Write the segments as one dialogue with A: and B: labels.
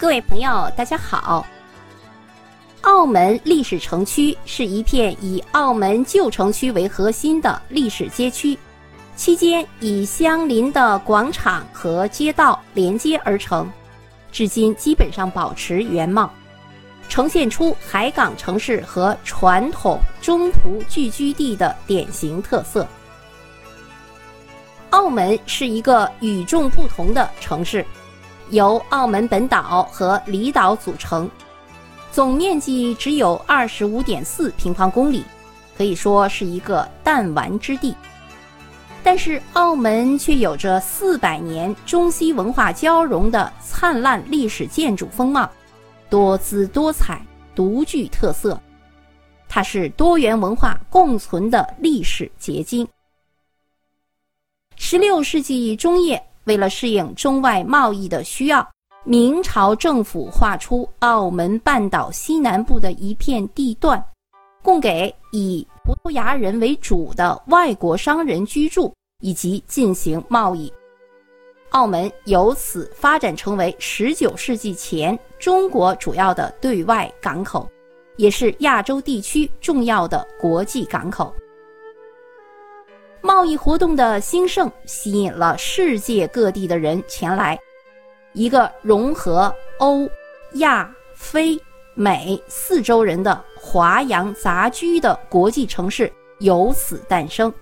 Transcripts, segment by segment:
A: 各位朋友，大家好。澳门历史城区是一片以澳门旧城区为核心的历史街区，期间以相邻的广场和街道连接而成，至今基本上保持原貌，呈现出海港城市和传统中途聚居地的典型特色。澳门是一个与众不同的城市，由澳门本岛和离岛组成，总面积只有二十五点四平方公里，可以说是一个弹丸之地。但是，澳门却有着四百年中西文化交融的灿烂历史建筑风貌，多姿多彩，独具特色。它是多元文化共存的历史结晶。十六世纪中叶，为了适应中外贸易的需要，明朝政府划出澳门半岛西南部的一片地段，供给以葡萄牙人为主的外国商人居住以及进行贸易。澳门由此发展成为十九世纪前中国主要的对外港口，也是亚洲地区重要的国际港口。贸易活动的兴盛吸引了世界各地的人前来，一个融合欧、亚、非、美四洲人的华洋杂居的国际城市由此诞生。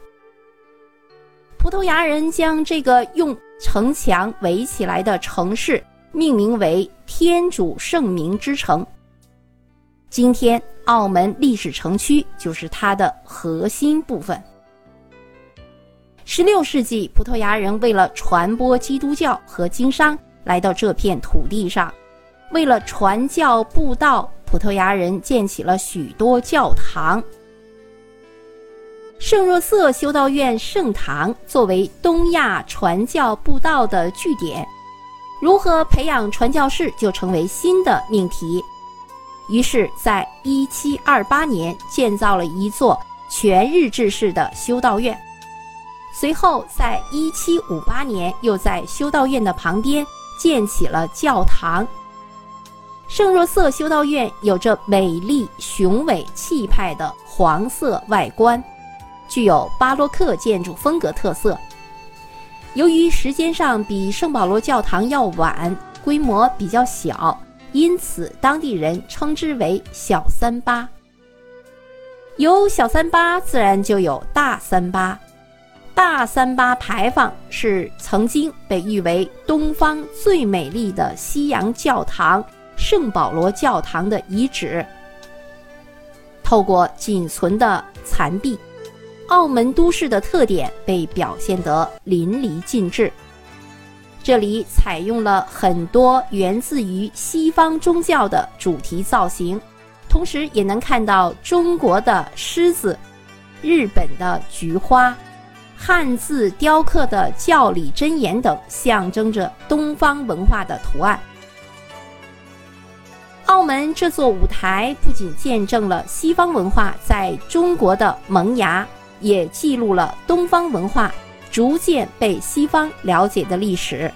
A: 葡萄牙人将这个用城墙围起来的城市命名为“天主圣名之城”。今天，澳门历史城区就是它的核心部分。十六世纪，葡萄牙人为了传播基督教和经商，来到这片土地上。为了传教布道，葡萄牙人建起了许多教堂。圣若瑟修道院圣堂作为东亚传教布道的据点，如何培养传教士就成为新的命题。于是，在一七二八年建造了一座全日制式的修道院。随后，在一七五八年，又在修道院的旁边建起了教堂。圣若瑟修道院有着美丽雄伟气派的黄色外观，具有巴洛克建筑风格特色。由于时间上比圣保罗教堂要晚，规模比较小，因此当地人称之为“小三八”。有小三八，自然就有大三八。大三巴牌坊是曾经被誉为东方最美丽的西洋教堂——圣保罗教堂的遗址。透过仅存的残壁，澳门都市的特点被表现得淋漓尽致。这里采用了很多源自于西方宗教的主题造型，同时也能看到中国的狮子、日本的菊花。汉字雕刻的教理真言等，象征着东方文化的图案。澳门这座舞台不仅见证了西方文化在中国的萌芽，也记录了东方文化逐渐被西方了解的历史。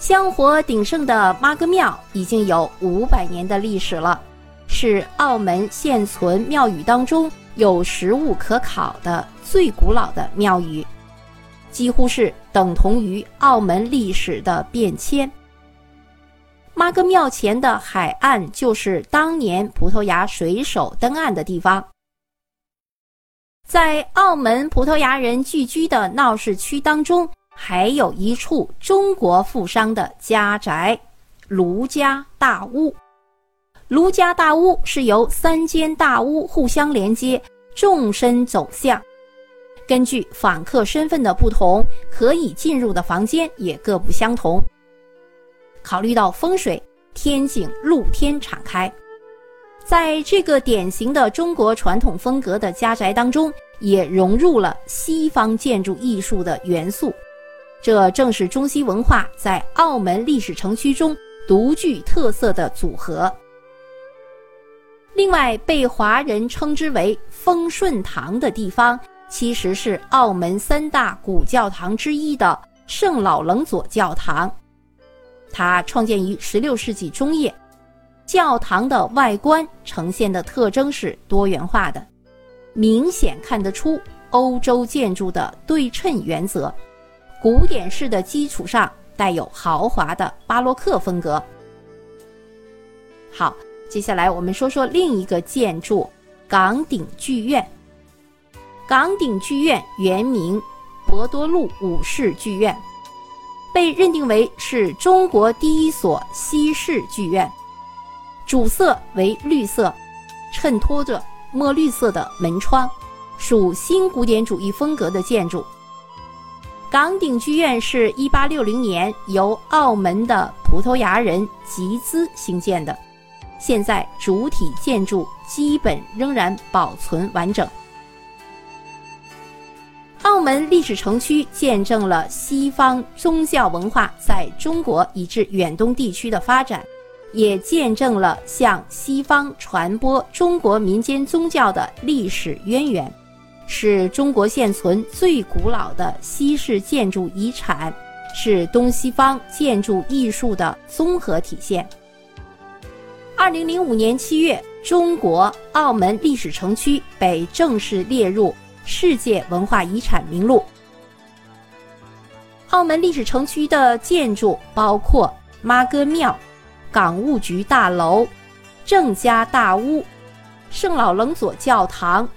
A: 香火鼎盛的妈阁庙已经有五百年的历史了，是澳门现存庙宇当中。有实物可考的最古老的庙宇，几乎是等同于澳门历史的变迁。妈阁庙前的海岸就是当年葡萄牙水手登岸的地方。在澳门葡萄牙人聚居的闹市区当中，还有一处中国富商的家宅——卢家大屋。卢家大屋是由三间大屋互相连接，纵深走向。根据访客身份的不同，可以进入的房间也各不相同。考虑到风水，天井露天敞开。在这个典型的中国传统风格的家宅当中，也融入了西方建筑艺术的元素。这正是中西文化在澳门历史城区中独具特色的组合。另外，被华人称之为“丰顺堂”的地方，其实是澳门三大古教堂之一的圣老楞佐教堂。它创建于16世纪中叶。教堂的外观呈现的特征是多元化的，明显看得出欧洲建筑的对称原则。古典式的基础上带有豪华的巴洛克风格。好，接下来我们说说另一个建筑——岗顶剧院。岗顶剧院原名博多路五世剧院，被认定为是中国第一所西式剧院。主色为绿色，衬托着墨绿色的门窗，属新古典主义风格的建筑。岗顶剧院是一八六零年由澳门的葡萄牙人集资兴建的，现在主体建筑基本仍然保存完整。澳门历史城区见证了西方宗教文化在中国以至远东地区的发展。也见证了向西方传播中国民间宗教的历史渊源，是中国现存最古老的西式建筑遗产，是东西方建筑艺术的综合体现。二零零五年七月，中国澳门历史城区被正式列入世界文化遗产名录。澳门历史城区的建筑包括妈哥庙。港务局大楼、郑家大屋、圣老楞佐教堂、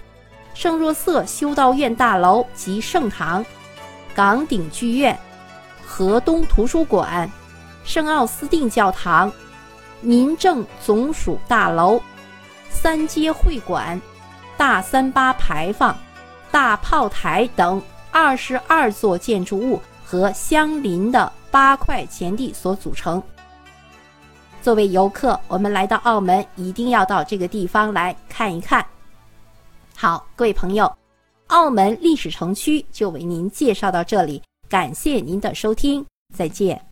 A: 圣若瑟修道院大楼及圣堂、岗顶剧院、河东图书馆、圣奥斯定教堂、民政总署大楼、三街会馆、大三巴牌坊、大炮台等二十二座建筑物和相邻的八块钱地所组成。作为游客，我们来到澳门，一定要到这个地方来看一看。好，各位朋友，澳门历史城区就为您介绍到这里，感谢您的收听，再见。